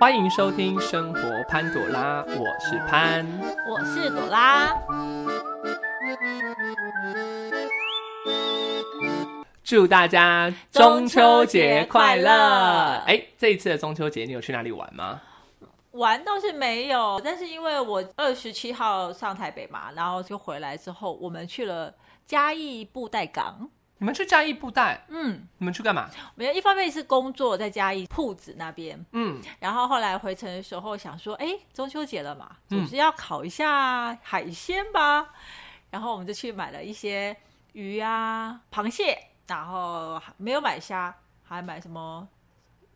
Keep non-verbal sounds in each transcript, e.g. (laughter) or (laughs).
欢迎收听《生活潘朵拉》，我是潘。我是朵拉。祝大家中秋节快乐！哎，这一次的中秋节你有去哪里玩吗？玩倒是没有，但是因为我二十七号上台北嘛，然后就回来之后，我们去了嘉义布袋港。你们去嘉义布袋，嗯，你们去干嘛？没有，一方面是工作在嘉义铺子那边，嗯，然后后来回程的时候想说，哎，中秋节了嘛，嗯总是要烤一下海鲜吧。然后我们就去买了一些鱼啊、螃蟹，然后没有买虾，还买什么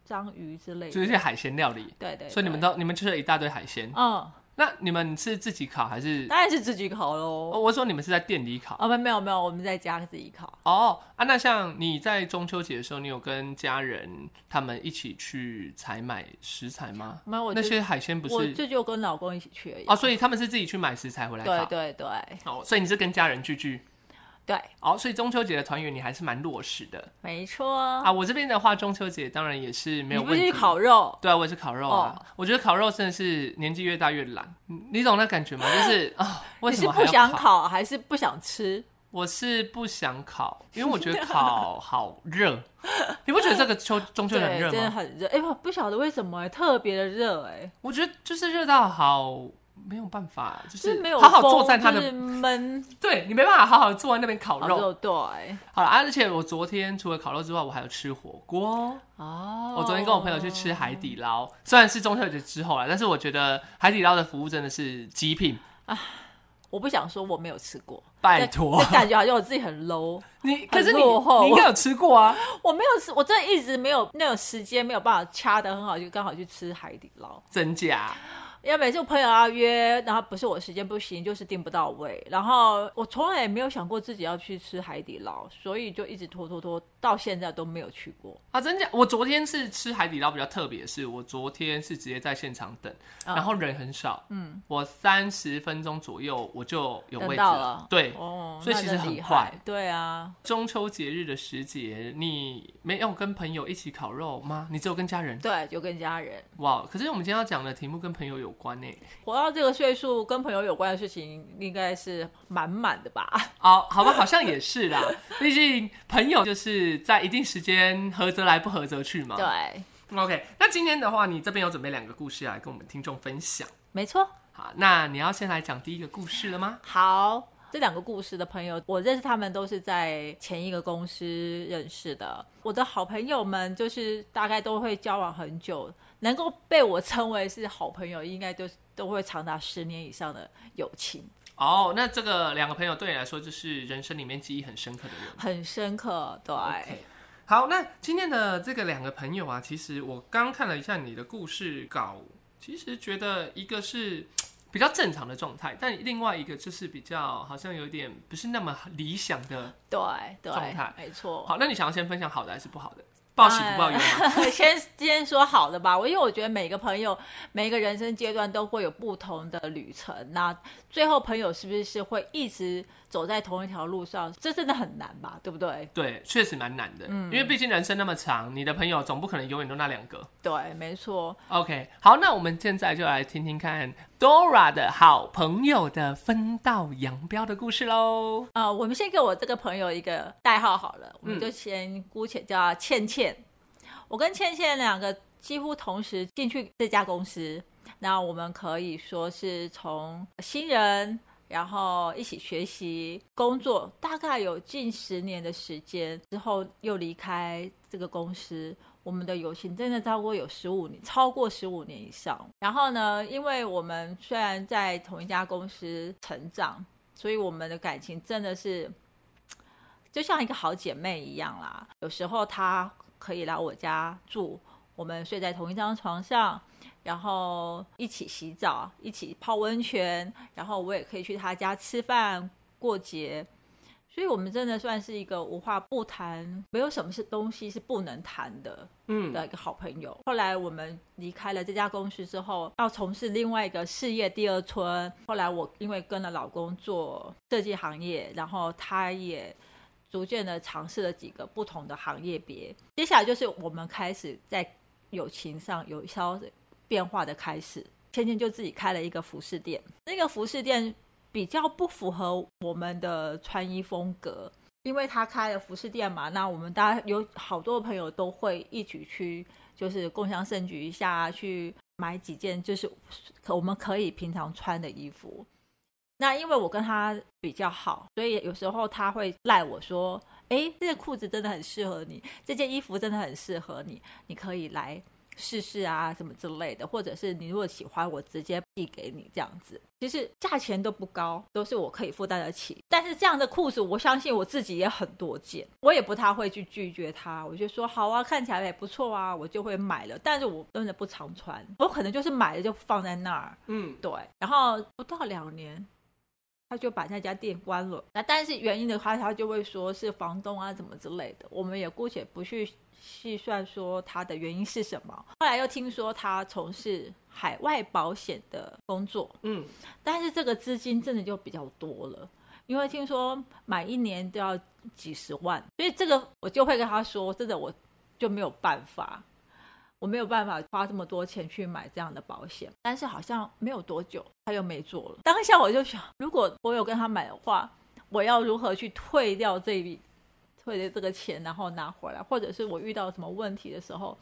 章鱼之类的。就是一些海鲜料理。对对，所以你们都你们吃了一大堆海鲜。嗯，那你们是自己烤还是？当然是自己烤喽。哦，我说你们是在店里烤。哦，没没有没有，我们在家自己烤。哦啊，那像你在中秋节的时候，你有跟家人他们一起去采买食材吗？没有，我那些海鲜不是我这就就跟老公一起去而已。哦，所以他们是自己去买食材回来烤。对对对哦，所以你是跟家人聚聚。对，哦，所以中秋节的团圆你还是蛮落实的没错。啊。我这边的话，中秋节当然也是没有问题。你不是烤肉？对啊，我也是烤肉啊。哦我觉得烤肉真的是年纪越大越懒，你你懂那感觉吗？(gasps) 就是啊，为你是什么不想？烤还是不想吃？我是不想烤，因为我觉得烤好热。(laughs) 你不觉得这个秋中秋很，热吗？真的很热。哎、我不晓得为什么、哎，特别的热，哎，我觉得就是热到好没有办法，就就是没有好好风坐在他的，就是闷对你没办法好好坐在那边烤肉。对，好了，啊而且我昨天除了烤肉之外，我还有吃火锅。哦，我昨天跟我朋友去吃海底捞，虽然是中秋节之后了，但是我觉得海底捞的服务真的是极品，我不想说我没有吃过，拜托这感觉好像我自己很 low。你。可是你你应该有吃过啊？我没有吃，我真的一直没有那种时间，没有办法掐得很好，就刚好去吃海底捞。真假？因为每次我朋友要约，然后不是我时间不行，就是订不到位。然后我从来也没有想过自己要去吃海底捞，所以就一直拖拖拖，到现在都没有去过。啊，真假？我昨天是吃海底捞比较特别的是，我昨天是直接在现场等，嗯然后人很少，嗯，我三十分钟左右我就有位等置到了对，哦，所以其实很快害。对啊，中秋节日的时节，你没有跟朋友一起烤肉吗？你只有跟家人？对，就跟家人。哇！可是我们今天要讲的题目跟朋友有关呢。活到这个岁数，跟朋友有关的事情应该是满满的吧？哦，好吧，好像也是啦。毕竟朋友就是在一定时间合则来，不合则去嘛。对，OK，那今天的话，你这边有准备两个故事来跟我们听众分享。没错。好，那你要先来讲第一个故事了吗？好，这两个故事的朋友，我认识他们都是在前一个公司认识的。我的好朋友们就是大概都会交往很久，能够被我称为是好朋友，应该都都会长达十年以上的友情，哦，那这个两个朋友对你来说就是人生里面记忆很深刻的人。很深刻。对好，那今天的这个两个朋友啊，其实我刚看了一下你的故事稿，其实觉得一个是比较正常的状态，但另外一个就是比较好像有点不是那么理想的。对对状态没错。好，那你想要先分享好的还是不好的？报喜不报忧？(laughs) 先先说好的吧，我因为我觉得每个朋友每个人生阶段都会有不同的旅程，那最后朋友是不是会一直走在同一条路上？这真的很难吧，对不对？对，确实蛮难的，嗯因为毕竟人生那么长，你的朋友总不可能永远都那两个。对，没错。OK，好，那我们现在就来听听看 Dora 的好朋友的分道扬镳的故事喽。呃，我们先给我这个朋友一个代号好了，我们就先姑且叫她倩倩。我跟倩倩两个几乎同时进去这家公司，那我们可以说是从新人，然后一起学习工作，大概有近十年的时间之后，又离开这个公司。我们的友情真的超过有十五年，超过十五年以上。然后呢，因为我们虽然在同一家公司成长，所以我们的感情真的是就像一个好姐妹一样啦。有时候她可以来我家住，我们睡在同一张床上，然后一起洗澡，一起泡温泉，然后我也可以去他家吃饭过节。所以我们真的算是一个无话不谈，没有什么是东西是不能谈的嗯，的一个好朋友。后来我们离开了这家公司之后，要从事另外一个事业第二春。后来我因为跟了老公做设计行业，然后他也逐渐的尝试了几个不同的行业别。接下来就是我们开始在友情上有稍变化的开始。芊芊就自己开了一个服饰店，那个服饰店比较不符合我们的穿衣风格，因为他开了服饰店嘛，那我们大家有好多朋友都会一起去，就是共享盛举一下，去买几件就是我们可以平常穿的衣服。那因为我跟他比较好，所以有时候他会赖我说：“哎，这件裤子真的很适合你，这件衣服真的很适合你，你可以来。”试试啊，什么之类的，或者是你如果喜欢，我直接寄给你这样子。其实价钱都不高，都是我可以负担得起。但是这样的裤子，我相信我自己也很多件，我也不太会去拒绝他。我就说好啊，看起来也不错啊，我就会买了。但是我真的不常穿，我可能就是买了就放在那儿。嗯，对。然后不到两年，他就把那家店关了。那但是原因的话，他就会说是房东啊，怎么之类的。我们也姑且不去。细算说他的原因是什么？后来又听说他从事海外保险的工作，嗯，但是这个资金真的就比较多了，因为听说买一年都要几十万，所以这个我就会跟他说，真的我就没有办法，我没有办法花这么多钱去买这样的保险。但是好像没有多久他又没做了。当下我就想，如果我有跟他买的话，我要如何去退掉这笔？退的这个钱，然后拿回来，或者是我遇到什么问题的时候，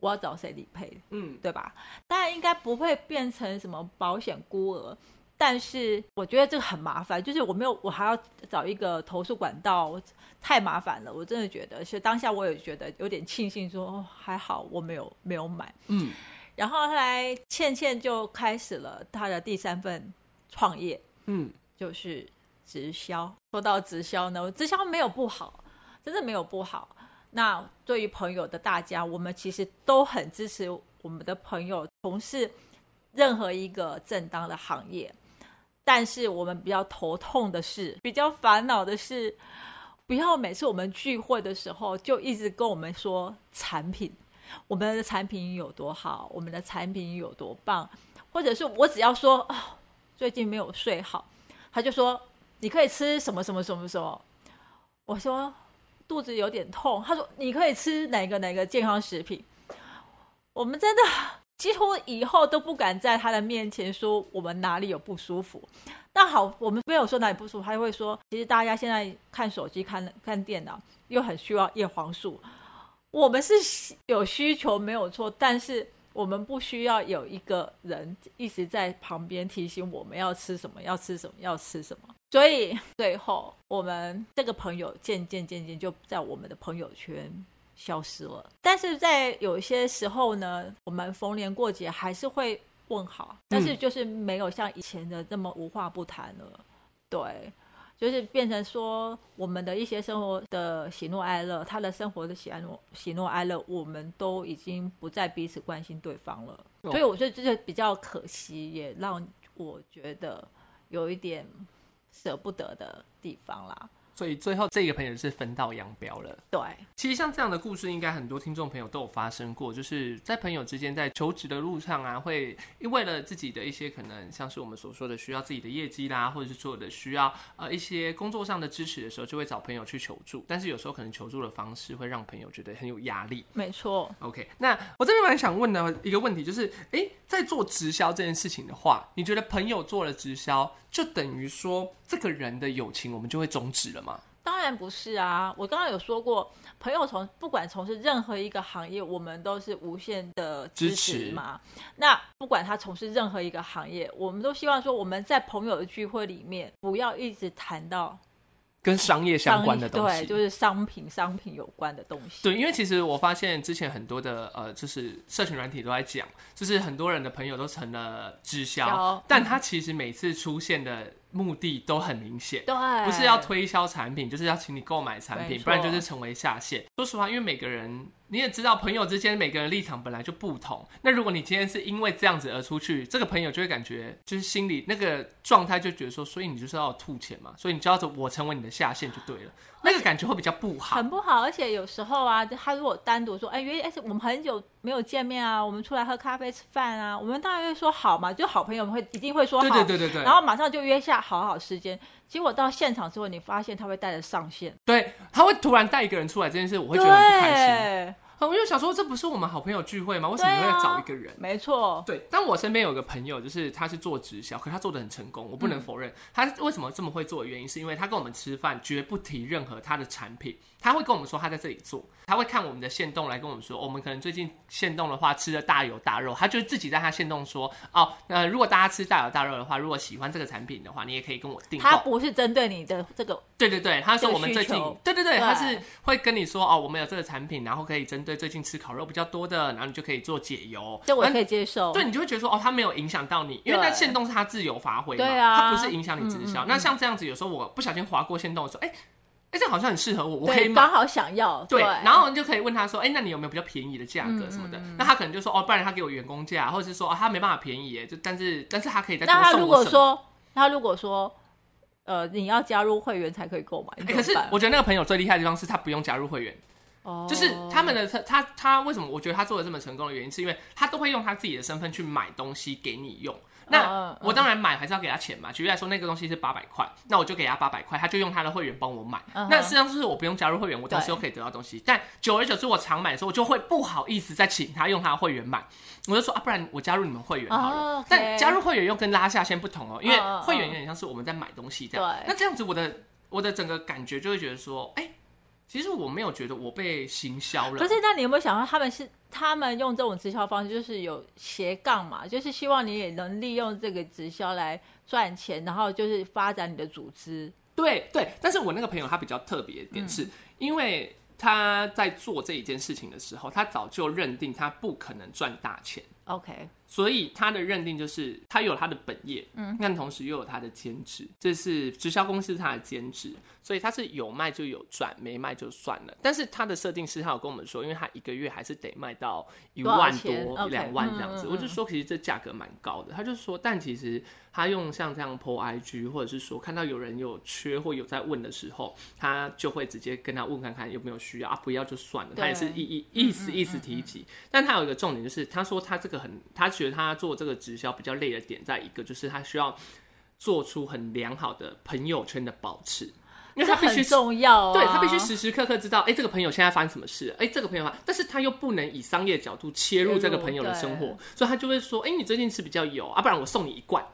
我要找谁理赔？嗯，对吧？当然应该不会变成什么保险孤儿，但是我觉得这个很麻烦，就是我没有，我还要找一个投诉管道，太麻烦了。我真的觉得，所以当下我也觉得有点庆幸，说还好我没有没有买。嗯，然后后来倩倩就开始了她的第三份创业，嗯，就是直销。说到直销呢，直销没有不好。真的没有不好。那对于朋友的大家，我们其实都很支持我们的朋友从事任何一个正当的行业。但是我们比较头痛的是，比较烦恼的是，不要每次我们聚会的时候就一直跟我们说产品，我们的产品有多好，我们的产品有多棒，或者是我只要说啊，最近没有睡好，他就说你可以吃什么什么什么什么，我说。肚子有点痛，他说：“你可以吃哪个哪个健康食品？”我们真的几乎以后都不敢在他的面前说我们哪里有不舒服。那好，我们没有说哪里不舒服，他会说：“其实大家现在看手机、看看电脑，又很需要叶黄素。我们是有需求没有错，但是我们不需要有一个人一直在旁边提醒我们要吃什么，要吃什么，要吃什么。”所以最后，我们这个朋友渐渐渐渐就在我们的朋友圈消失了。但是在有些时候呢，我们逢年过节还是会问好，但是就是没有像以前的这么无话不谈了。对，就是变成说我们的一些生活的喜怒哀乐，他的生活的喜怒喜怒哀乐，我们都已经不再彼此关心对方了。所以我觉得这就比较可惜，也让我觉得有一点。舍不得的地方啦。所以最后这个朋友是分道扬镳了。对，其实像这样的故事，应该很多听众朋友都有发生过，就是在朋友之间在求职的路上啊，会为了自己的一些可能，像是我们所说的需要自己的业绩啦，或者是做的需要呃一些工作上的支持的时候，就会找朋友去求助。但是有时候可能求助的方式会让朋友觉得很有压力。没错。OK，那我这边蛮想问的一个问题就是，哎，在做直销这件事情的话，你觉得朋友做了直销，就等于说这个人的友情我们就会终止了吗？当然不是啊！我刚刚有说过，朋友从不管从事任何一个行业，我们都是无限的支持嘛。那不管他从事任何一个行业，我们都希望说我们在朋友的聚会里面，不要一直谈到。跟商业相关的东西，对，就是商品、商品有关的东西。对，因为其实我发现之前很多的呃，就是社群软体都在讲，就是很多人的朋友都成了直销，但他其实每次出现的目的都很明显，对，不是要推销产品，就是要请你购买产品，不然就是成为下线。说实话，因为每个人。你也知道，朋友之间每个人立场本来就不同。那如果你今天是因为这样子而出去，这个朋友就会感觉就是心里那个状态就觉得说，所以你就是要吐钱嘛，所以你就要我成为你的下线就对了，那个感觉会比较不好，很不好。而且有时候啊，他如果单独说，哎，约哎，我们很久没有见面啊，我们出来喝咖啡吃饭啊，我们当然会说好嘛，就好朋友们会一定会说好，对对对对对，然后马上就约下好好时间。结果到现场之后，你发现他会带着上线，对他会突然带一个人出来，这件事我会觉得很不开心。我就想说，这不是我们好朋友聚会吗？为什么对啊会找一个人？没错，对，但我身边有个朋友，就是他是做直销，可是他做的很成功，我不能否认。他为什么这么会做的原因，是因为他跟我们吃饭绝不提任何他的产品，他会跟我们说他在这里做，他会看我们的线动来跟我们说，我们可能最近线动的话吃的大油大肉，他就自己在他线动说，哦，呃，如果大家吃大油大肉的话，如果喜欢这个产品的话，你也可以跟我订购。他不是针对你的这个，对对对，他说我们最近对对对，对他是会跟你说哦，我们有这个产品，然后可以针对最近吃烤肉比较多的，然后你就可以做解油。那这我可以接受。对，你就会觉得说，哦，他没有影响到你，因为那线动是他自由发挥嘛，对啊他不是影响你直销。嗯嗯那像这样子，有时候我不小心划过线动的时候，哎、哎、这好像很适合我，我可，以买刚。好想要。对，对，然后你就可以问他说，哎、那你有没有比较便宜的价格什么的？嗯那他可能就说，哦，不然他给我员工价，或者是说，哦，他没办法便宜耶，就但是但是他可以再多那他如。果说，他如果说，呃，你要加入会员才可以购买，可是我觉得那个朋友最厉害的地方是他不用加入会员，哦就是他们的他他他为什么我觉得他做的这么成功的原因，是因为他都会用他自己的身份去买东西给你用。那我当然买还是要给他钱嘛。举例来说，那个东西是八百块，那我就给他八百块，他就用他的会员帮我买。那实际上就是我不用加入会员，我同时对又可以得到东西。但久而久之，我常买的时候，我就会不好意思再请他用他的会员买，我就说啊，不然我加入你们会员好了。但加入会员又跟拉下线不同哦，因为会员有点像是我们在买东西这样。对那这样子，我的我的整个感觉就会觉得说，哎、其实我没有觉得我被行销了。可是，那你有没有想到，他们是他们用这种直销方式，就是有斜杠嘛，就是希望你也能利用这个直销来赚钱，然后就是发展你的组织。对对，但是我那个朋友他比较特别一点是，因为他在做这一件事情的时候，他早就认定他不可能赚大钱。OK，所以他的认定就是他有他的本业，嗯，但同时又有他的兼职，这是直销公司他的兼职，所以他是有卖就有赚，没卖就算了。但是他的设定是，他有跟我们说，因为他一个月还是得卖到一万多、一两万这样子。嗯嗯我就说，其实这价格蛮高的。他就说，但其实他用像这样 PO IG，或者是说看到有人有缺或有在问的时候，他就会直接跟他问看看有没有需要啊，不要就算了。他也是对意意意思意思提及。但他有一个重点就是，他说他这个很，他觉得他做这个直销比较累的点在一个，就是他需要做出很良好的朋友圈的保持，因为他必须重要啊。对他必须时时刻刻知道，哎、这个朋友现在发生什么事，哎、这个朋友发，但是他又不能以商业角度切入这个朋友的生活，所以他就会说，哎、你最近吃比较油啊，不然我送你一罐。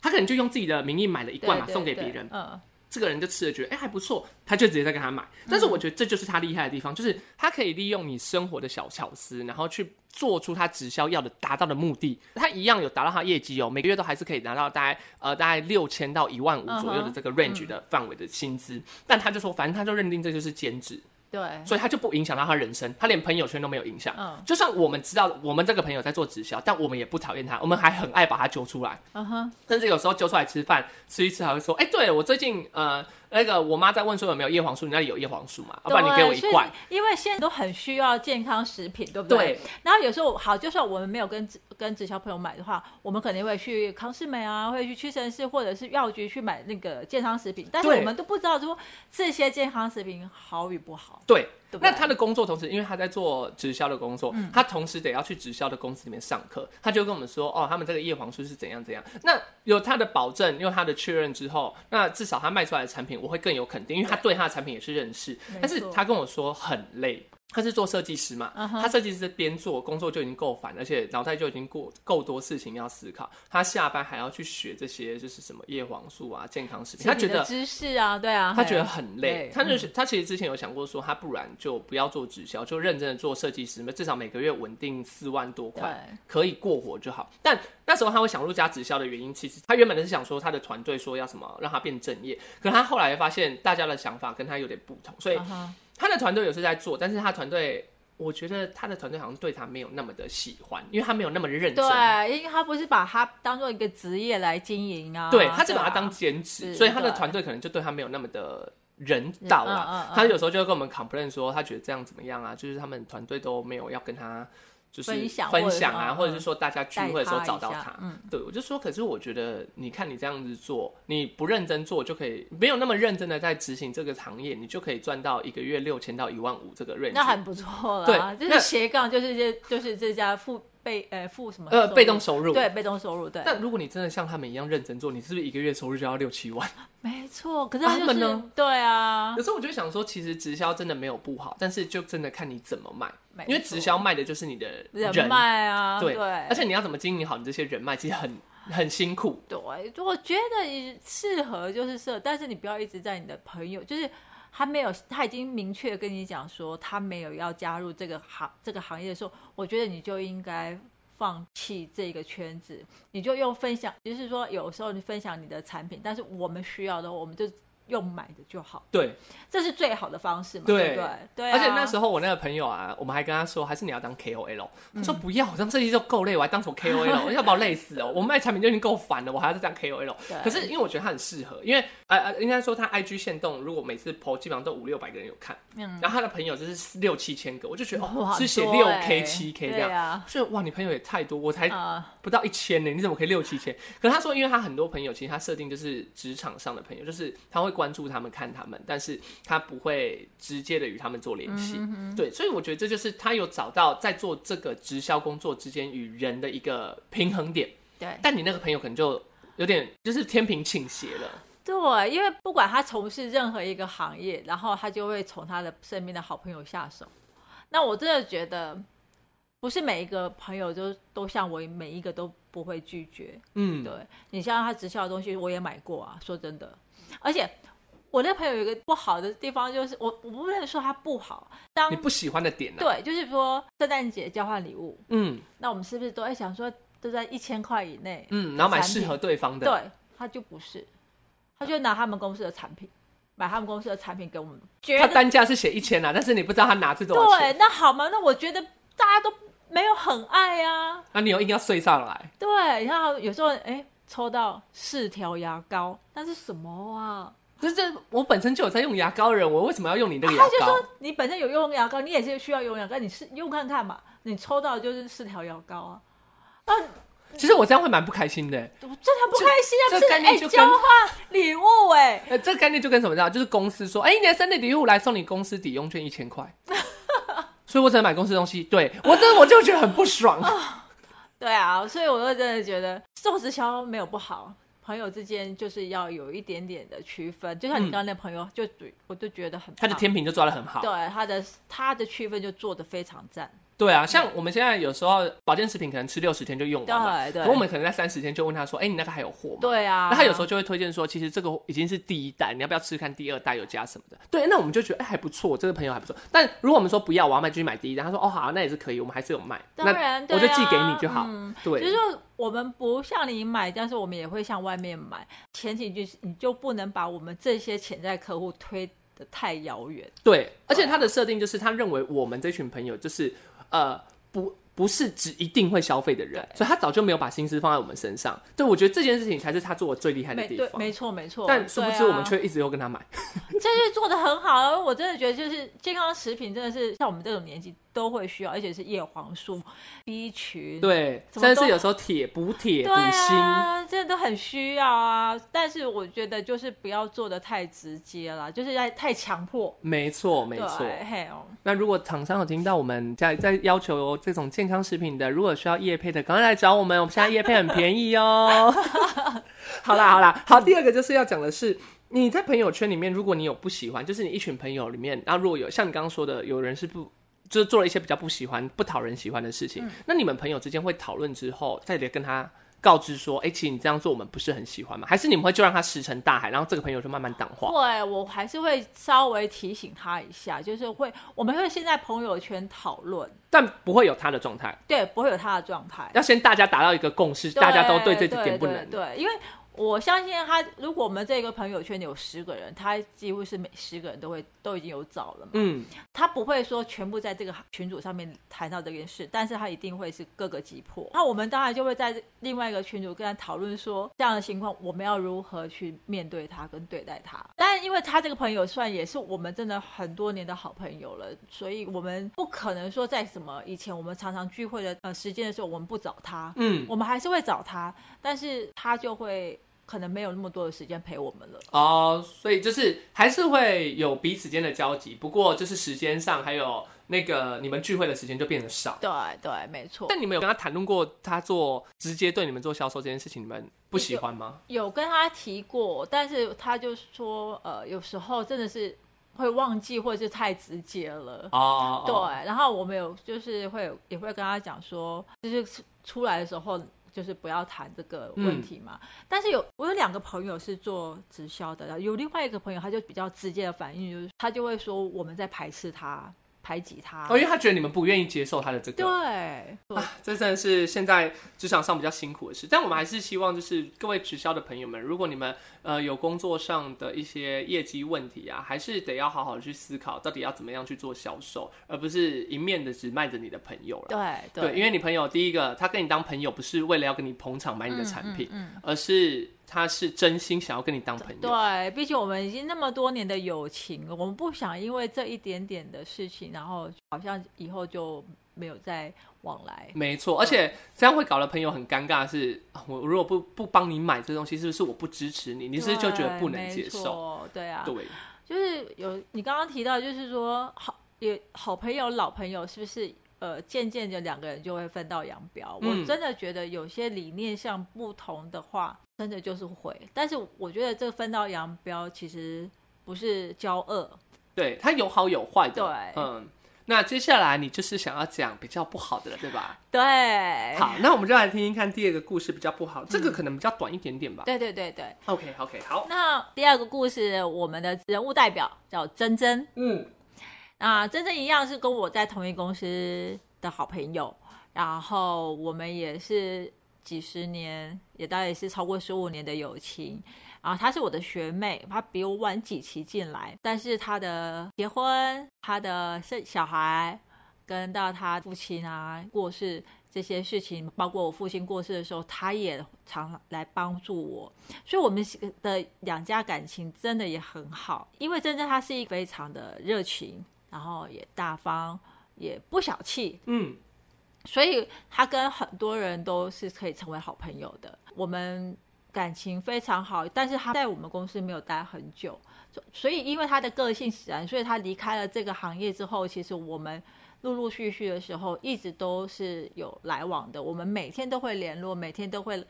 他可能就用自己的名义买了一罐嘛，送给别人。嗯，这个人就吃了，觉得哎、还不错，他就直接在跟他买。但是我觉得这就是他厉害的地方，就是他可以利用你生活的小巧思，然后去做出他直销要的达到的目的。他一样有达到他业绩哦，每个月都还是可以拿到大概呃大概六千到一万五左右的这个 range 的范围的薪资。但他就说，反正他就认定这就是兼职，对，所以他就不影响到他人生，他连朋友圈都没有影响。嗯就算我们知道我们这个朋友在做直销，但我们也不讨厌他，我们还很爱把他揪出来。嗯哼，甚至有时候揪出来吃饭，吃一吃还会说，哎、对我最近呃那个我妈在问说有没有叶黄素，你那里有叶黄素吗？要不然你给我一对罐。，因为现在都很需要健康食品，对不对？对。然后有时候好，就算我们没有跟直跟直销朋友买的话，我们肯定会去康士美啊，会去屈臣氏或者是药局去买那个健康食品，但是我们都不知道说这些健康食品好与不好，对，那他的工作同时，因为他在做直销的工作，嗯他同时得要去直销的公司里面上课，他就跟我们说，哦，他们这个叶黄素是怎样怎样。那有他的保证，有他的确认之后，那至少他卖出来的产品，我会更有肯定，因为他对他的产品也是认识。但是他跟我说很累。他是做设计师嘛他设计师边做工作就已经够烦，而且脑袋就已经够够多事情要思考。他下班还要去学这些，就是什么叶黄素啊、健康食品，他觉得知识啊，对啊，他觉得很累，他就是、他其实之前有想过说，他不然就不要做直销，就认真的做设计师，至少每个月稳定四万多块，可以过活就好。但那时候他会想入家直销的原因，其实他原本是想说他的团队说要什么让他变正业，可他后来发现大家的想法跟他有点不同，所以他的团队有是在做，但是他团队。我觉得他的团队好像对他没有那么的喜欢，因为他没有那么认真。对，因为他不是把他当做一个职业来经营啊，对，他是把它对啊当兼职，是所以他的团队可能就对他没有那么的人道啊。嗯嗯嗯他有时候就会跟我们 complain 说，他觉得这样怎么样啊？就是他们团队都没有要跟他就是分享啊，或者是说大家聚会的时候找到他对，我就说，可是我觉得，你看你这样子做，你不认真做就可以，没有那么认真的在执行这个行业，你就可以赚到一个月六千到一万五这个 range。那很不错了对啦，就是斜杠，就是这就是这家副被呃付什么呃，被动收入。。对被动收入对，但如果你真的像他们一样认真做，你是不是一个月收入就要六七万？没错。可是啊他就是他们呢对啊有，时候我就想说，其实直销真的没有不好，但是就真的看你怎么卖，因为直销卖的就是你的人脉啊，对，对，而且你要怎么经营好你这些人脉，其实很很辛苦。对，我觉得适合就是适合，但是你不要一直在你的朋友，就是他没有，他已经明确跟你讲说他没有要加入这个行这个行业的时候，我觉得你就应该放弃这个圈子，你就用分享，就是说有时候你分享你的产品，但是我们需要的我们就用买的就好，对，这是最好的方式嘛，对对不对？对、啊，而且那时候我那个朋友啊，我们还跟他说，还是你要当 KOL。他嗯说不要，我当设计就够累，我还当什么 KOL？(laughs) 我要把我累死哦！我卖产品就已经够烦了，我还要再当 KOL。对可是因为我觉得他很适合，因为呃呃，应该说他 IG 线动，如果每次 PO 基本上都五六百个人有看，嗯，然后他的朋友就是六七千个，我就觉得哦，哇是写六 K 七 K 这样。所以哇，你朋友也太多，我才啊、不到一千呢，你怎么可以六七千？可是他说，因为他很多朋友，其实他设定就是职场上的朋友，就是他会关注他们、看他们，但是他不会直接的与他们做联系。对，所以我觉得这就是他有找到在做这个直销工作之间与人的一个平衡点。对。但你那个朋友可能就有点就是天平倾斜了。对，因为不管他从事任何一个行业，然后他就会从他的身边的好朋友下手。那我真的觉得，不是每一个朋友就都像我，每一个都不会拒绝。嗯，对你像他直销的东西，我也买过啊。说真的，而且我那朋友有一个不好的地方，就是我我不能说他不好，当你不喜欢的点呢、啊？，对，就是说圣诞节交换礼物，嗯那我们是不是都在想说都在一千块以内？嗯，然后买适合对方的。对，他就不是，他就拿他们公司的产品，买他们公司的产品给我们，觉他单价是写一千啊，但是你不知道他拿这多少钱，对，那好嘛，那我觉得大家都没有很爱啊，那你又硬要睡上来。对，然后有时候哎抽到四条牙膏，那是什么啊？可是我本身就有在用牙膏的人，我为什么要用你那个牙膏？他就说你本身有用牙膏，你也是需要用牙膏，你是用看看嘛，你抽到的就是四条牙膏啊。啊，其实我这样会蛮不开心的。我真的不开心啊！这不是念交换礼物哎、(laughs) 呃，这个概念就跟什么知道？就是公司说，哎、你的生日礼物来送你公司抵用券一千块，(laughs) 所以我只能买公司东西。对我真的我就觉得很不爽。啊 (laughs) 对啊，所以我就真的觉得做直销没有不好，朋友之间就是要有一点点的区分。就像你嗯刚刚那朋友，就我就觉得很他的天平就抓得很好。对他的他的区分就做的非常赞。对啊，像我们现在有时候保健食品可能吃六十天就用完了，对对可我们可能在三十天就问他说，哎、你那个还有货吗？对啊，那他有时候就会推荐说，其实这个已经是第一代，你要不要吃吃看第二代有加什么的？对，那我们就觉得哎、还不错，这个朋友还不错。但如果我们说不要，我要买就去买第一代，他说哦好、那也是可以，我们还是有卖，当然那我就寄给你就好。嗯对，就是说我们不向你买，但是我们也会向外面买。前提就是你就不能把我们这些潜在客户推得太遥远。对，而且他的设定就是他认为我们这群朋友就是呃不不是只一定会消费的人，所以他早就没有把心思放在我们身上。对，我觉得这件事情才是他做的最厉害的，地方。没错没错。但殊不知我们却一直又跟他买。(laughs) 这是做的很好，我真的觉得就是健康食品真的是像我们这种年纪都会需要，而且是叶黄素、B 群，对，甚至是有时候铁补铁对补锌。啊，这都很需要啊。但是我觉得就是不要做的太直接了，就是在太强迫。没错，没错。嘿哦，那如果厂商有听到我们在在要求这种健康食品的，如果需要叶配的，赶快来找我们，我们现在叶配很便宜哦。(laughs) 好啦好啦，好，第二个就是要讲的是。你在朋友圈里面，如果你有不喜欢，就是你一群朋友里面，然后如果有像你刚刚说的，有人是不就是做了一些比较不喜欢、不讨人喜欢的事情，嗯那你们朋友之间会讨论之后，再来跟他告知说，哎、其实你这样做我们不是很喜欢吗？还是你们会就让他石沉大海，然后这个朋友就慢慢淡化？对，我还是会稍微提醒他一下，就是会，我们会先在朋友圈讨论，但不会有他的状态，对，不会有他的状态。要先大家达到一个共识，大家都对这点不能。对对，因为我相信他，如果我们这个朋友圈里有十个人，他几乎是每十个人都会都已经有找了嘛。嗯，他不会说全部在这个群组上面谈到这件事，但是他一定会是各个击破。那我们当然就会在另外一个群组跟他讨论说，这样的情况我们要如何去面对他跟对待他。但，因为他这个朋友算也是我们真的很多年的好朋友了，所以我们不可能说在什么以前我们常常聚会的呃时间的时候，我们不找他，嗯，我们还是会找他，但是他就会可能没有那么多的时间陪我们了。哦，所以就是还是会有彼此间的交集，不过就是时间上还有那个你们聚会的时间就变得少。对对，没错。但你们有跟他谈论过他做直接对你们做销售这件事情，你们不喜欢吗？有跟他提过，但是他就说，呃，有时候真的是会忘记，或者是太直接了。哦，对，然后我们有就是会也会跟他讲说，就是出出来的时候。就是不要谈这个问题嘛。但是有我有两个朋友是做直销的，有另外一个朋友他就比较直接的反应，就是他就会说我们在排斥他。排挤他，哦，因为他觉得你们不愿意接受他的这个，对，啊，这真的是现在职场上比较辛苦的事。但我们还是希望，就是各位直销的朋友们，如果你们呃有工作上的一些业绩问题啊，还是得要好好的去思考，到底要怎么样去做销售，而不是一面的只卖着你的朋友了。对对，因为你朋友第一个，他跟你当朋友不是为了要跟你捧场买你的产品，而是。他是真心想要跟你当朋友，对，毕竟我们已经那么多年的友情了，我们不想因为这一点点的事情，然后好像以后就没有再往来。没错，而且这样会搞得朋友很尴尬。是我如果不不帮你买这东西，是不是我不支持你？你是不是就觉得不能接受？对啊，对，就是有你刚刚提到，就是说好也好朋友、老朋友，是不是？呃，渐渐的两个人就会分道扬镳。我真的觉得有些理念上不同的话，真的就是会。但是我觉得这分道扬镳其实不是骄恶，对，它有好有坏的。对，嗯。那接下来你就是想要讲比较不好的了，对吧？对。好，那我们就来听听看第二个故事，比较不好。这个可能比较短一点点吧。对对对对。OK，OK，好。那第二个故事，我们的人物代表叫珍珍。嗯。啊，真正一样是跟我在同一公司的好朋友，然后我们也是几十年，也大概是超过十五年的友情。然后她是我的学妹，她比我晚几期进来，但是她的结婚、她的生小孩，跟到她父亲啊过世这些事情，包括我父亲过世的时候，她也常来帮助我，所以我们的两家感情真的也很好。因为真正她是一个非常的热情。然后也大方，也不小气，嗯，所以他跟很多人都是可以成为好朋友的。我们感情非常好，但是他在我们公司没有待很久，所以因为他的个性使然，所以他离开了这个行业之后，其实我们陆陆续续的时候一直都是有来往的。我们每天都会联络，每天都会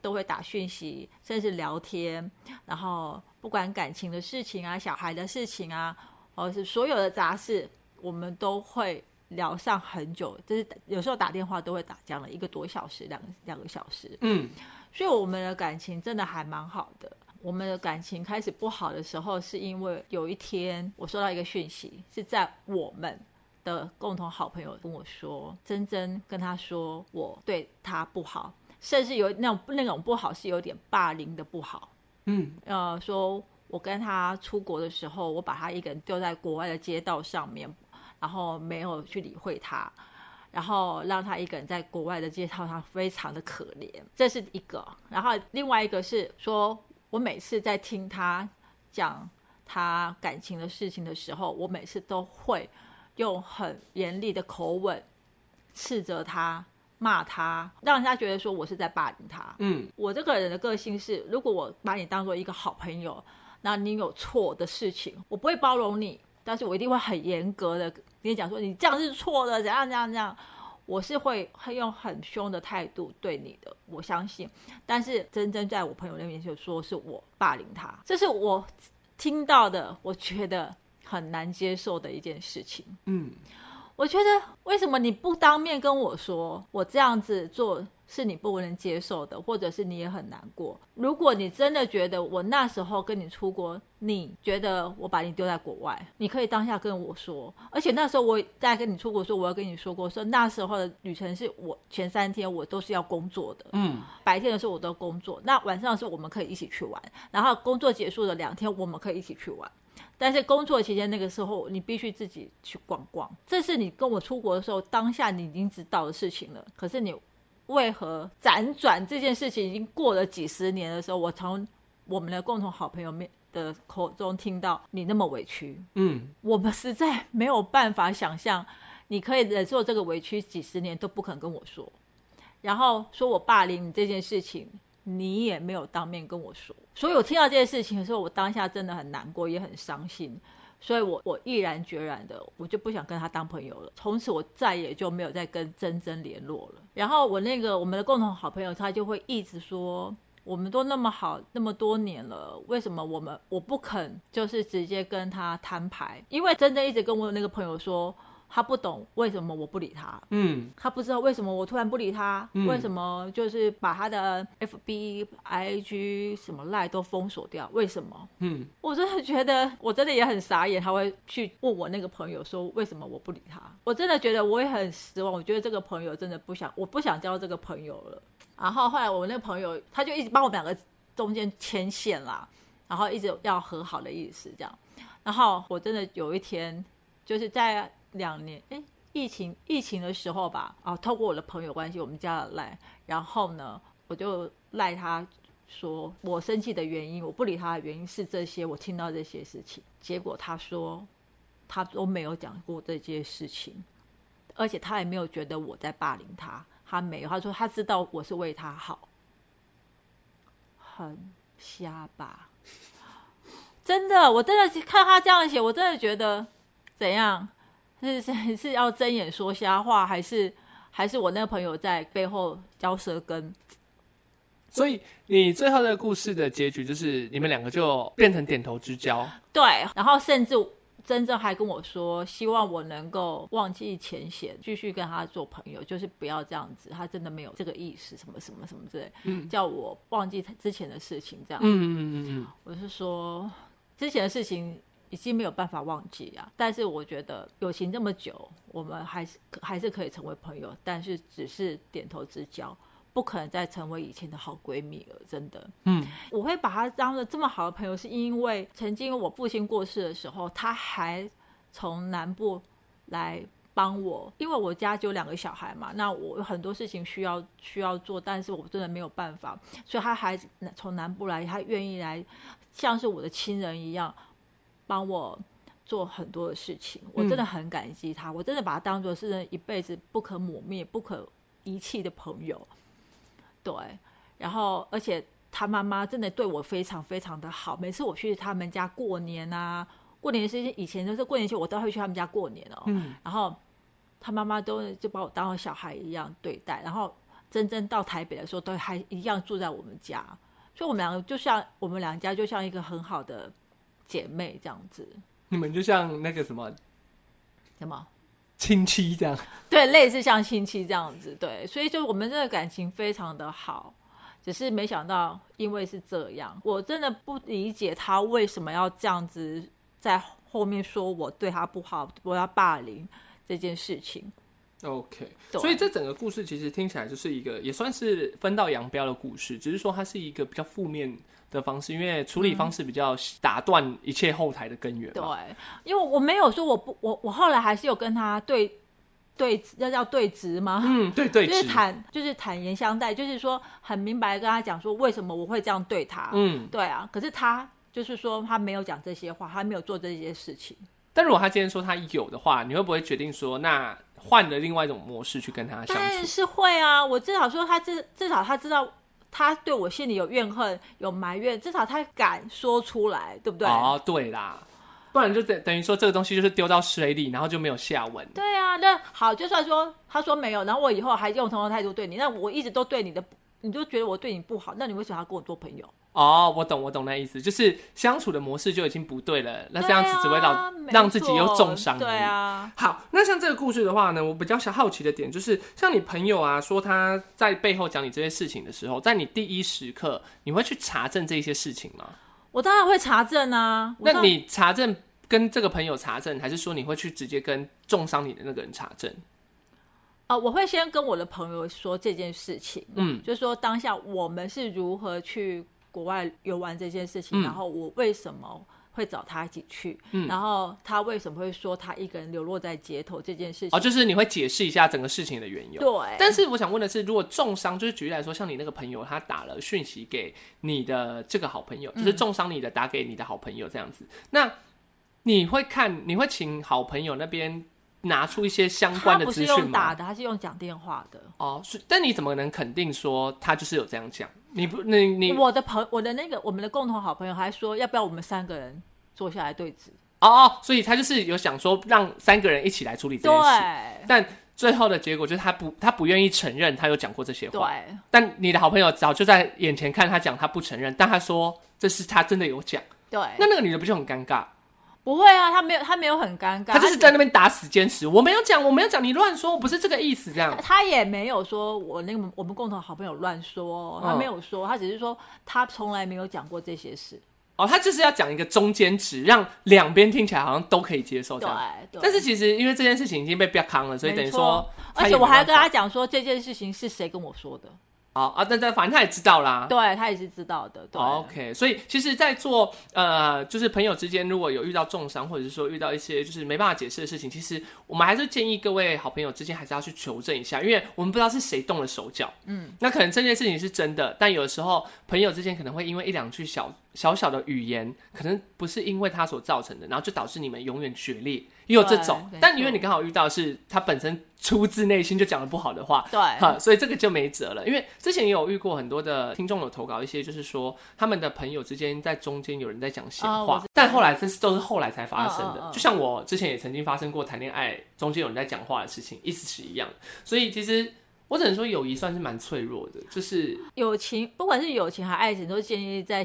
都会打讯息，甚至聊天，然后不管感情的事情啊，小孩的事情啊。哦，是所有的杂事，我们都会聊上很久，就是有时候打电话都会打讲了一个多小时，两两个小时。嗯，所以我们的感情真的还蛮好的。我们的感情开始不好的时候，是因为有一天我收到一个讯息，是在我们的共同好朋友跟我说，珍珍跟他说我对他不好，甚至有那种那种不好是有点霸凌的不好。嗯，呃，说。我跟他出国的时候，我把他一个人丢在国外的街道上面，然后没有去理会他，然后让他一个人在国外的街道上非常的可怜。这是一个，然后另外一个是说，我每次在听他讲他感情的事情的时候，我每次都会用很严厉的口吻斥责他、骂他，让人家觉得说我是在霸凌他。嗯，我这个人的个性是，如果我把你当做一个好朋友。那你有错的事情，我不会包容你，但是我一定会很严格的跟你讲说，你这样是错的，怎样怎样怎样，我是会会用很凶的态度对你的，我相信。但是真真在我朋友那边就说是我霸凌他，这是我听到的，我觉得很难接受的一件事情。嗯，我觉得为什么你不当面跟我说，我这样子做？是你不能接受的，或者是你也很难过。如果你真的觉得我那时候跟你出国，你觉得我把你丢在国外，你可以当下跟我说。而且那时候我在跟你出国说，我要跟你说过，说那时候的旅程是我前三天我都是要工作的，嗯，白天的时候我都工作，那晚上的时候我们可以一起去玩，然后工作结束的两天我们可以一起去玩。但是工作期间那个时候你必须自己去逛逛，这是你跟我出国的时候当下你已经知道的事情了。可是你。为何辗转这件事情已经过了几十年的时候，我从我们的共同好朋友面的口中听到你那么委屈，嗯，我们实在没有办法想象你可以忍受这个委屈几十年都不肯跟我说，然后说我霸凌你这件事情，你也没有当面跟我说。所以我听到这件事情的时候，我当下真的很难过，也很伤心。所以我我毅然决然的，我就不想跟他当朋友了。从此我再也就没有再跟珍珍联络了。然后我那个我们的共同好朋友，他就会一直说，我们都那么好那么多年了，为什么我们我不肯就是直接跟他摊牌？因为珍珍一直跟我那个朋友说。他不懂为什么我不理他，嗯，他不知道为什么我突然不理他，嗯为什么就是把他的 FB、IG 什么赖都封锁掉？为什么？嗯，我真的觉得，我真的也很傻眼，他会去问我那个朋友说为什么我不理他？我真的觉得我也很失望，我觉得这个朋友真的不想，我不想交这个朋友了。然后后来我那个朋友他就一直帮我们两个中间牵线啦，然后一直要和好的意思这样。然后我真的有一天就是在两年哎疫情疫情的时候吧，啊，透过我的朋友关系，我们加了赖，然后呢我就赖他说我生气的原因，我不理他的原因是这些，我听到这些事情，结果他说他都没有讲过这些事情，而且他也没有觉得我在霸凌他，他没有，他说他知道我是为他好，很瞎吧？(laughs) 真的，我真的看他这样写，我真的觉得怎样是 (laughs) 是是要睁眼说瞎话，还是还是我那个朋友在背后嚼舌根？所以你最后的故事的结局就是你们两个就变成点头之交。对，然后甚至真正还跟我说，希望我能够忘记前嫌，继续跟他做朋友，就是不要这样子。他真的没有这个意识，什么什么什么之类，嗯叫我忘记他之前的事情。这样，嗯嗯嗯嗯我是说之前的事情已经没有办法忘记啊。但是我觉得友情这么久，我们还是还是可以成为朋友，但是只是点头之交。不可能再成为以前的好闺蜜了，真的。嗯，我会把她当了这么好的朋友，是因为曾经我父亲过世的时候，她还从南部来帮我，因为我家就有两个小孩嘛，那我有很多事情需要需要做，但是我真的没有办法，所以她还从南部来，她愿意来，像是我的亲人一样，帮我做很多的事情，我真的很感激他，我真的把他当做是一辈子不可磨灭、不可遗弃的朋友。对，然后而且他妈妈真的对我非常非常的好，每次我去他们家过年啊，过年是以前就是过年前我都会去他们家过年哦，嗯，然后他妈妈都就把我当小孩一样对待，然后真正到台北的时候都还一样住在我们家，所以我们两个就像我们两家就像一个很好的姐妹这样子，你们就像那个什么什么？亲戚这样。(laughs) 对，类似像亲戚这样子，对，所以就我们这个感情非常的好，只是没想到因为是这样，我真的不理解他为什么要这样子在后面说我对他不好，我要霸凌这件事情。OK，所以这整个故事其实听起来就是一个也算是分道扬镳的故事，只是说它是一个比较负面的方式，因为处理方式比较打断一切后台的根源对。，因为我没有说我不，我我后来还是有跟他对对，要叫对质吗？嗯，对对，就是坦就是坦言相待，就是说很明白地跟他讲说为什么我会这样对他。嗯，对啊，可是他就是说他没有讲这些话，他没有做这些事情。但如果他今天说他有的话，你会不会决定说，那换了另外一种模式去跟他相处？但是会啊，我至少说他至至少他知道他对我心里有怨恨、有埋怨，至少他敢说出来，对不对？哦，对啦，不然就等等于说这个东西就是丢到水里，然后就没有下文。对啊，那好，就算说他说没有，然后我以后还用同样的态度对你，那我一直都对你的，你就觉得我对你不好，那你为什么要跟我做朋友？哦，我懂，我懂那意思，就是相处的模式就已经不对了，那这样子只会让、让自己又重伤。对。啊，好，那像这个故事的话呢，我比较想好奇的点就是，像你朋友啊说他在背后讲你这些事情的时候，在你第一时刻，你会去查证这些事情吗？我当然会查证啊。那你查证跟这个朋友查证，还是说你会去直接跟重伤你的那个人查证？啊、我会先跟我的朋友说这件事情，嗯，就是说当下我们是如何去国外游玩这件事情，嗯然后我为什么会找他一起去，嗯然后他为什么会说他一个人流落在街头这件事情。哦，就是你会解释一下整个事情的缘由。对，但是我想问的是，如果重伤，就是举例来说，像你那个朋友，他打了讯息给你的这个好朋友，嗯就是重伤你的打给你的好朋友这样子，那你会看，你会请好朋友那边拿出一些相关的他不是资讯吗？用打的，他是用讲电话的。哦，是，但你怎么能肯定说他就是有这样讲？你不，你你我的朋，我的那个我们的共同好朋友还说，要不要我们三个人坐下来对质？哦哦，所以他就是有想说让三个人一起来处理这件事，对但最后的结果就是他不，他不愿意承认他有讲过这些话。对但你的好朋友早就在眼前看他讲，他不承认，但他说这是他真的有讲，对，那那个女的不就很尴尬？不会啊，他没有他没有很尴尬，他就是在那边打死坚持，我没有讲，我没有讲，你乱说，我不是这个意思，这样。他也没有说我那个我们共同好朋友乱说，他嗯没有说，他只是说他从来没有讲过这些事。哦，他就是要讲一个中间值，让两边听起来好像都可以接受这对样。对，但是其实因为这件事情已经被标康了，所以等于说而且我还要跟他讲说这件事情是谁跟我说的，哦啊，但但反正他也知道啦。对他也是知道的。对、哦 OK，所以其实，在做呃，就是朋友之间，如果有遇到重伤，或者是说遇到一些就是没办法解释的事情，其实我们还是建议各位好朋友之间还是要去求证一下，因为我们不知道是谁动了手脚。嗯，那可能这件事情是真的，但有的时候朋友之间可能会因为一两句小小小的语言，可能不是因为他所造成的，然后就导致你们永远决裂，也有这种。但因为你刚好遇到是他本身出自内心就讲了不好的话，对哈，所以这个就没辙了。因为之前也有遇过很多的听众有投稿一些，就是说他们的朋友之间在中间有人在讲闲话，但后来这是都是后来才发生的。就像我之前也曾经发生过谈恋爱中间有人在讲话的事情，意思是一样的。所以其实我只能说友谊算是蛮脆弱的，就是友情，不管是友情还是爱情，都建立在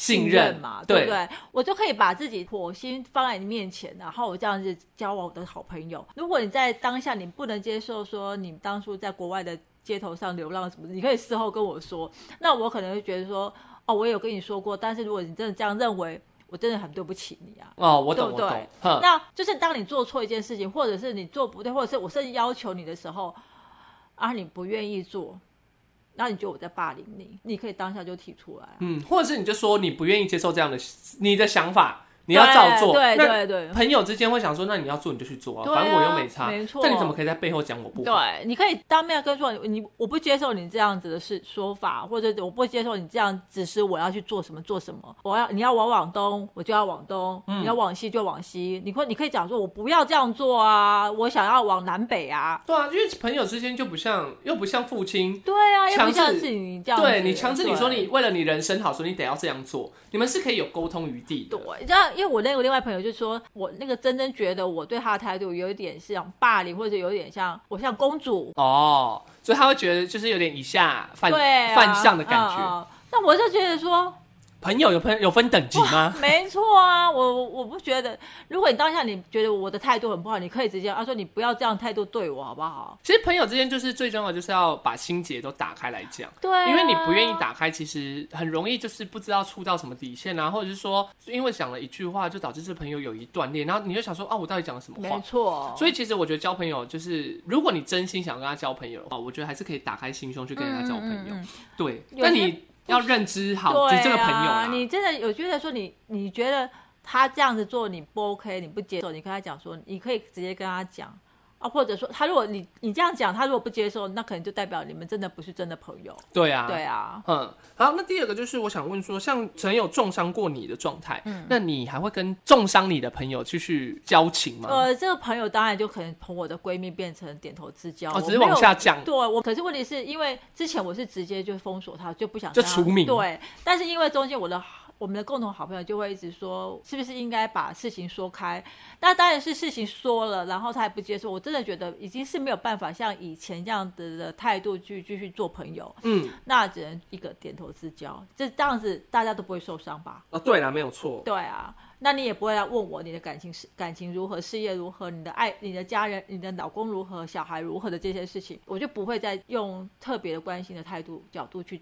信信任任嘛，对对不对？我就可以把自己火星放在你面前，然后我这样子交往我的好朋友。如果你在当下你不能接受说你当初在国外的街头上流浪什么的，你可以事后跟我说，那我可能会觉得说，哦，我有跟你说过，但是如果你真的这样认为，我真的很对不起你啊。哦，我懂对不对我懂，那就是当你做错一件事情，或者是你做不对，或者是我甚至要求你的时候，啊，你不愿意做，那你觉得我在霸凌你，你可以当下就提出来。嗯，或者是你就说你不愿意接受这样的你的想法。你要照做，对那对对朋友之间会想说，那你要做你就去做啊，啊反正我又没差，没错但你怎么可以在背后讲我不？对，你可以当面跟说你，我不接受你这样子的事说法，或者我不接受你这样指使我要去做什么做什么。我要你要往往东，我就要往东；嗯你要往西就往西。你会你可以讲说，我不要这样做啊，我想要往南北啊。对啊，因为朋友之间就不像，又不像父亲。对啊，又不像是你这样，对你强制你说你为了你人生好，所以你得要这样做，你们是可以有沟通余地的。对，这样，因为我那个另外朋友就说，我那个真真觉得我对他的态度有一点像霸凌，或者有点像我像公主，哦，所以他会觉得就是有点以下犯、对、啊，犯相的感觉。嗯嗯那我就觉得说，朋友有分有分等级吗？没错啊，我我我不觉得，如果你当下你觉得我的态度很不好，你可以直接啊说你不要这样态度对我好不好？其实朋友之间就是最重要的，就是要把心结都打开来讲。对、啊，因为你不愿意打开，其实很容易就是不知道触到什么底线啊，或者是说因为讲了一句话就导致这朋友友谊断裂，然后你就想说啊，我到底讲了什么话没？错，所以其实我觉得交朋友就是，如果你真心想跟他交朋友的话，我觉得还是可以打开心胸去跟人家交朋友。嗯嗯嗯对，但你要认知好对你这个朋友啊，你真的有觉得说你你觉得他这样子做你不 OK，你不接受，你跟他讲说，你可以直接跟他讲啊，或者说他如果你你这样讲，他如果不接受，那可能就代表你们真的不是真的朋友。对啊，对啊，嗯，好，那第二个就是我想问说，像曾有重伤过你的状态，嗯那你还会跟重伤你的朋友继续交情吗？呃，这个朋友当然就可能从我的闺蜜变成点头之交，哦，只是往下降。对我，可是问题是因为之前我是直接就封锁他，就不想就除名对，但是因为中间我的我们的共同好朋友就会一直说，是不是应该把事情说开？那当然是事情说了，然后他也不接受，我真的觉得已经是没有办法像以前这样子的态度去继续做朋友，嗯，那只能一个点头之交，这这样子大家都不会受伤吧？啊，对啦，没有错。对啊，那你也不会来问我你的感情是感情如何，事业如何，你的爱、你的家人、你的老公如何，小孩如何的这些事情，我就不会再用特别的关心的态度角度去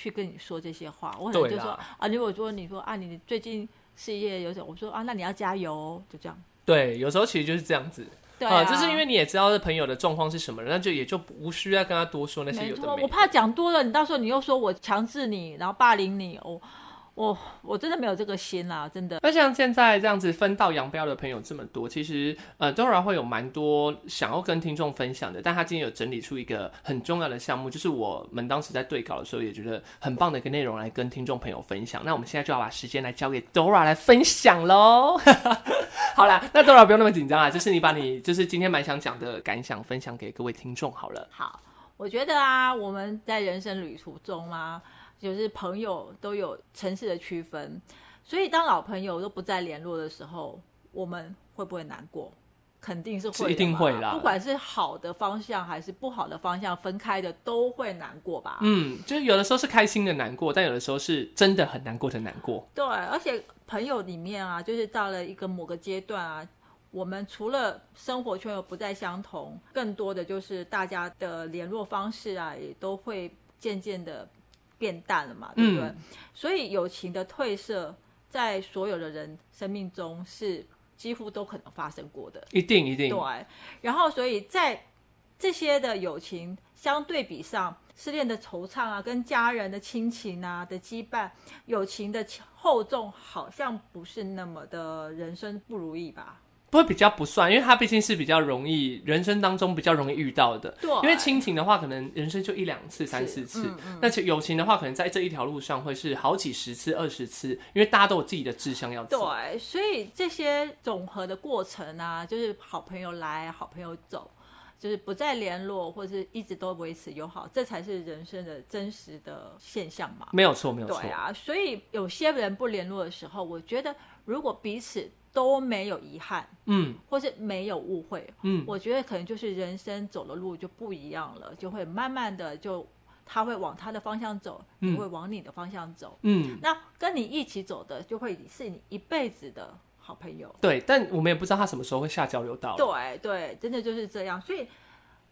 去跟你说这些话。我可能就说啊，如果说你说啊，你最近事业有什么，我说啊，那你要加油哦，就这样。对，有时候其实就是这样子。对啊，就是因为你也知道这朋友的状况是什么了，那就也就无需要跟他多说那些有的没的。我怕讲多了，你到时候你又说我强制你，然后霸凌你，我我我真的没有这个心啦，真的。那像现在这样子分道扬镳的朋友这么多，其实呃，Dora 会有蛮多想要跟听众分享的。但他今天有整理出一个很重要的项目，就是我们当时在对稿的时候也觉得很棒的一个内容来跟听众朋友分享。那我们现在就要把时间来交给 Dora 来分享喽。(laughs) 好啦，那 Dora 不用那么紧张啊，就是你把你就是今天蛮想讲的感想分享给各位听众好了。好，我觉得啊，我们在人生旅途中啊，就是朋友都有城市的区分，所以当老朋友都不再联络的时候，我们会不会难过？肯定是会一定会啦不管是好的方向还是不好的方向，分开的都会难过吧。嗯，就是有的时候是开心的难过，但有的时候是真的很难过的难过。对，而且朋友里面啊，就是到了一个某个阶段啊，我们除了生活圈又不再相同，更多的就是大家的联络方式啊，也都会渐渐的变淡了嘛，对不对？嗯所以友情的褪色，在所有的人生命中是几乎都可能发生过的。一定一定，对，然后所以在这些的友情相对比上，失恋的惆怅啊，跟家人的亲情啊的羁绊，友情的厚重好像不是那么的人生不如意吧？不会比较不算，因为它毕竟是比较容易人生当中比较容易遇到的。对因为亲情的话，可能人生就一两次、三四次嗯嗯；那友情的话，可能在这一条路上会是好几十次、二十次，因为大家都有自己的志向要走。对，所以这些总和的过程啊，就是好朋友来，好朋友走。就是不再联络，或是一直都维持友好，这才是人生的真实的现象嘛。没有错，没有错。对啊，所以有些人不联络的时候，我觉得如果彼此都没有遗憾，嗯或是没有误会，嗯，我觉得可能就是人生走的路就不一样了，就会慢慢的就他会往他的方向走，嗯你会往你的方向走。嗯，那跟你一起走的，就会是你一辈子的好朋友。对，但我们也不知道他什么时候会下交流道。对对，真的就是这样。所以，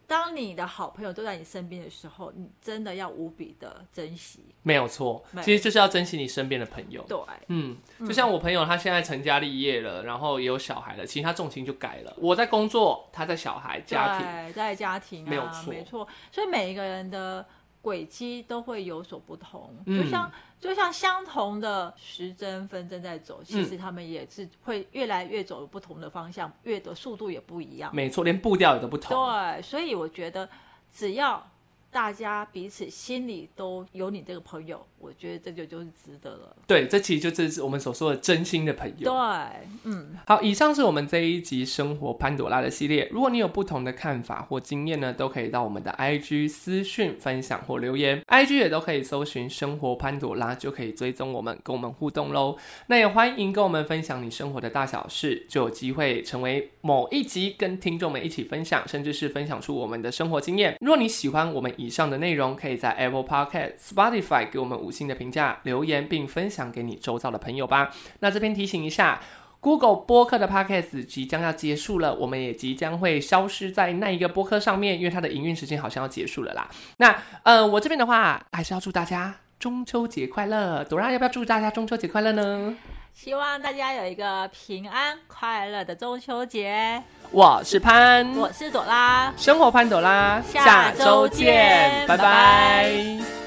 当你的好朋友都在你身边的时候，你真的要无比的珍惜。没有错，其实就是要珍惜你身边的朋友。对，嗯，就像我朋友，他现在成家立业了，然后也有小孩了，其实他重心就改了。我在工作，他在小孩家庭。对，在家庭啊，没有错没错。所以每一个人的轨迹都会有所不同，嗯就像就像相同的时针分针在走，其实他们也是会越来越走不同的方向，越的速度也不一样。没错，连步调也都不同。对，所以我觉得只要大家彼此心里都有你这个朋友，我觉得这就就是值得了。对，这其实就这是我们所说的真心的朋友。对，嗯，好，以上是我们这一集生活潘朵拉的系列。如果你有不同的看法或经验呢，都可以到我们的 IG 私讯分享或留言，IG 也都可以搜寻生活潘朵拉，就可以追踪我们，跟我们互动喽。那也欢迎跟我们分享你生活的大小事，就有机会成为某一集跟听众们一起分享，甚至是分享出我们的生活经验。如果你喜欢我们以上的内容，可以在 Apple Podcast、Spotify 给我们五星的评价、留言，并分享给你周遭的朋友吧。那这边提醒一下。Google 播客的 Podcast 即将要结束了，我们也即将会消失在那一个播客上面，因为它的营运时间好像要结束了啦。那呃，我这边的话，还是要祝大家中秋节快乐。朵拉要不要祝大家中秋节快乐呢？希望大家有一个平安快乐的中秋节。我是潘，我是朵拉，生活潘朵拉，下周周见拜。拜拜